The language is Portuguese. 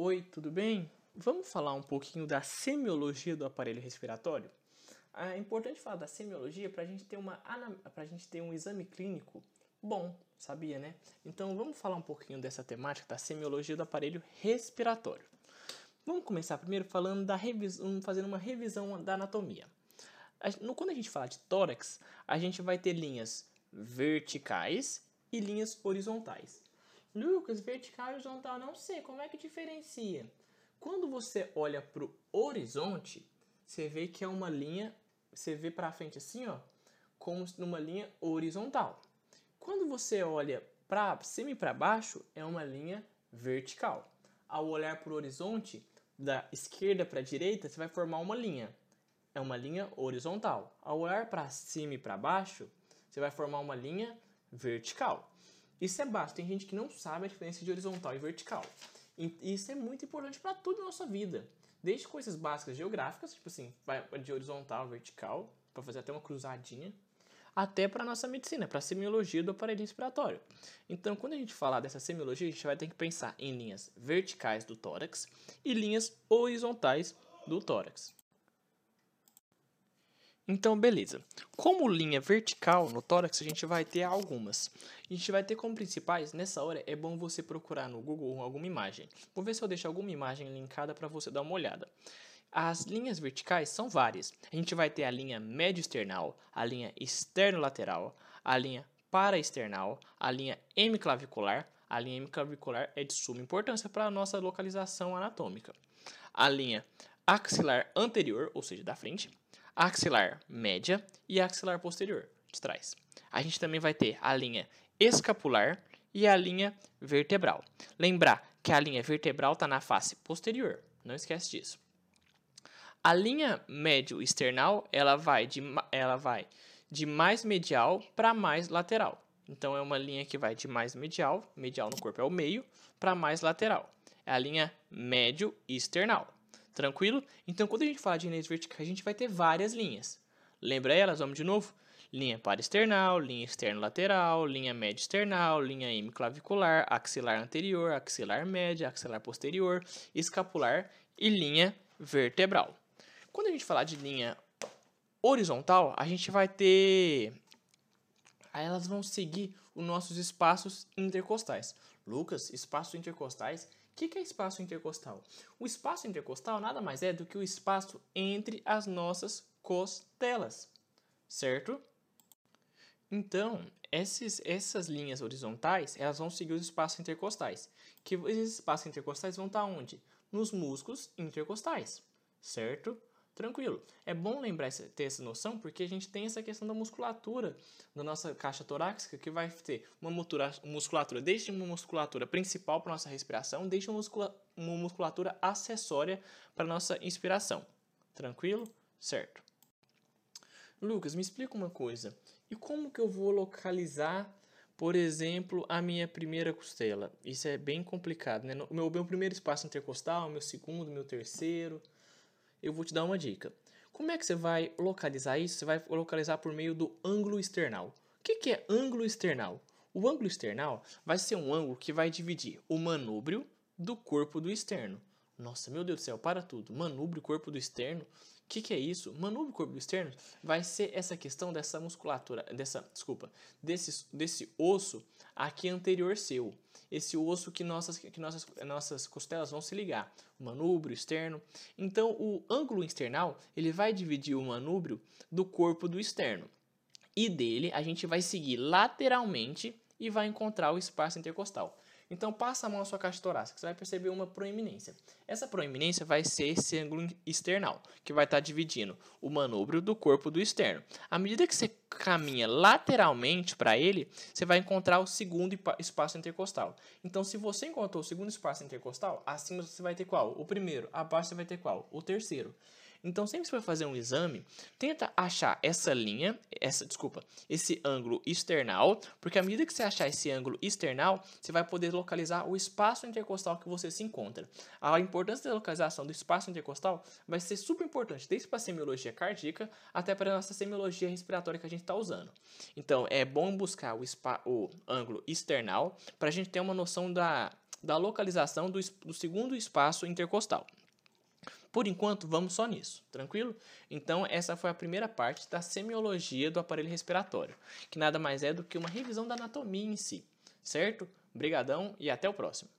Oi, tudo bem? Vamos falar um pouquinho da semiologia do aparelho respiratório? É importante falar da semiologia para a gente ter uma para a gente ter um exame clínico bom, sabia, né? Então vamos falar um pouquinho dessa temática da semiologia do aparelho respiratório. Vamos começar primeiro falando da revisão, fazendo uma revisão da anatomia. Quando a gente fala de tórax, a gente vai ter linhas verticais e linhas horizontais. Lucas, vertical e horizontal, não sei, como é que diferencia? Quando você olha para o horizonte, você vê que é uma linha, você vê para frente assim, ó, como numa linha horizontal. Quando você olha para cima e para baixo, é uma linha vertical. Ao olhar para o horizonte, da esquerda para a direita, você vai formar uma linha. É uma linha horizontal. Ao olhar para cima e para baixo, você vai formar uma linha vertical. Isso é básico. Tem gente que não sabe a diferença de horizontal e vertical. E isso é muito importante para tudo na nossa vida. Desde coisas básicas geográficas, tipo assim, de horizontal, vertical, para fazer até uma cruzadinha, até para nossa medicina, para a semiologia do aparelho respiratório. Então, quando a gente falar dessa semiologia, a gente vai ter que pensar em linhas verticais do tórax e linhas horizontais do tórax. Então, beleza. Como linha vertical no tórax, a gente vai ter algumas. A gente vai ter como principais, nessa hora, é bom você procurar no Google alguma imagem. Vou ver se eu deixo alguma imagem linkada para você dar uma olhada. As linhas verticais são várias. A gente vai ter a linha médio-external, a linha externo-lateral, a linha para-external, a linha hemiclavicular. A linha hemiclavicular é de suma importância para a nossa localização anatômica. A linha axilar anterior, ou seja, da frente axilar média e axilar posterior, de trás. A gente também vai ter a linha escapular e a linha vertebral. Lembrar que a linha vertebral está na face posterior, não esquece disso. A linha médio-external ela vai de, ela vai de mais medial para mais lateral. Então é uma linha que vai de mais medial, medial no corpo é o meio, para mais lateral. É a linha médio-external. Tranquilo? Então, quando a gente fala de linhas verticais, a gente vai ter várias linhas. Lembra elas? Vamos de novo? Linha para-external, linha externo-lateral, linha média-external, linha hemiclavicular, axilar anterior, axilar média, axilar posterior, escapular e linha vertebral. Quando a gente falar de linha horizontal, a gente vai ter... Aí elas vão seguir os nossos espaços intercostais. Lucas, espaços intercostais que, que é espaço intercostal? O espaço intercostal nada mais é do que o espaço entre as nossas costelas, certo? Então, esses, essas linhas horizontais, elas vão seguir os espaços intercostais. Que esses espaços intercostais vão estar onde? Nos músculos intercostais, certo? Tranquilo. É bom lembrar, ter essa noção, porque a gente tem essa questão da musculatura da nossa caixa torácica, que vai ter uma musculatura, desde uma musculatura principal para nossa respiração, desde uma, musculatura acessória para nossa inspiração. Tranquilo? Certo. Lucas, me explica uma coisa. E como que eu vou localizar, por exemplo, a minha primeira costela? Isso é bem complicado, né? O meu, meu primeiro espaço intercostal, meu segundo, meu terceiro eu vou te dar uma dica. Como é que você vai localizar isso? Você vai localizar por meio do ângulo external. O que, que é ângulo external? O ângulo external vai ser um ângulo que vai dividir o manúbrio do corpo do externo. Nossa, meu Deus do céu, para tudo. Manúbrio, corpo do externo. O que, que, é isso? Manúbrio corpo do externo vai ser essa questão dessa musculatura, dessa, desculpa, desse, desse osso aqui anterior seu. Esse osso que nossas, que nossas, nossas costelas vão se ligar. O manúbrio externo. Então, o ângulo external, ele vai dividir o manúbrio do corpo do externo. E dele, a gente vai seguir lateralmente e vai encontrar o espaço intercostal. Então passa a mão na sua caixa torácica, você vai perceber uma proeminência. Essa proeminência vai ser esse ângulo external, que vai estar dividindo o manúbrio do corpo do externo. À medida que você caminha lateralmente para ele, você vai encontrar o segundo espaço intercostal. Então, se você encontrou o segundo espaço intercostal, acima você vai ter qual? O primeiro. Abaixo você vai ter qual? O terceiro. Então, sempre que você vai fazer um exame, tenta achar essa linha, essa, desculpa, esse ângulo external, porque à medida que você achar esse ângulo external, você vai poder localizar o espaço intercostal que você se encontra. A importância da localização do espaço intercostal vai ser super importante, desde para a semiologia cardíaca até para a nossa semiologia respiratória que a gente está usando. Então, é bom buscar o, o ângulo external para a gente ter uma noção da da localização do, do segundo espaço intercostal. Por enquanto, vamos só nisso, tranquilo? Então, essa foi a primeira parte da semiologia do aparelho respiratório, que nada mais é do que uma revisão da anatomia em si, certo? Obrigadão e até o próximo.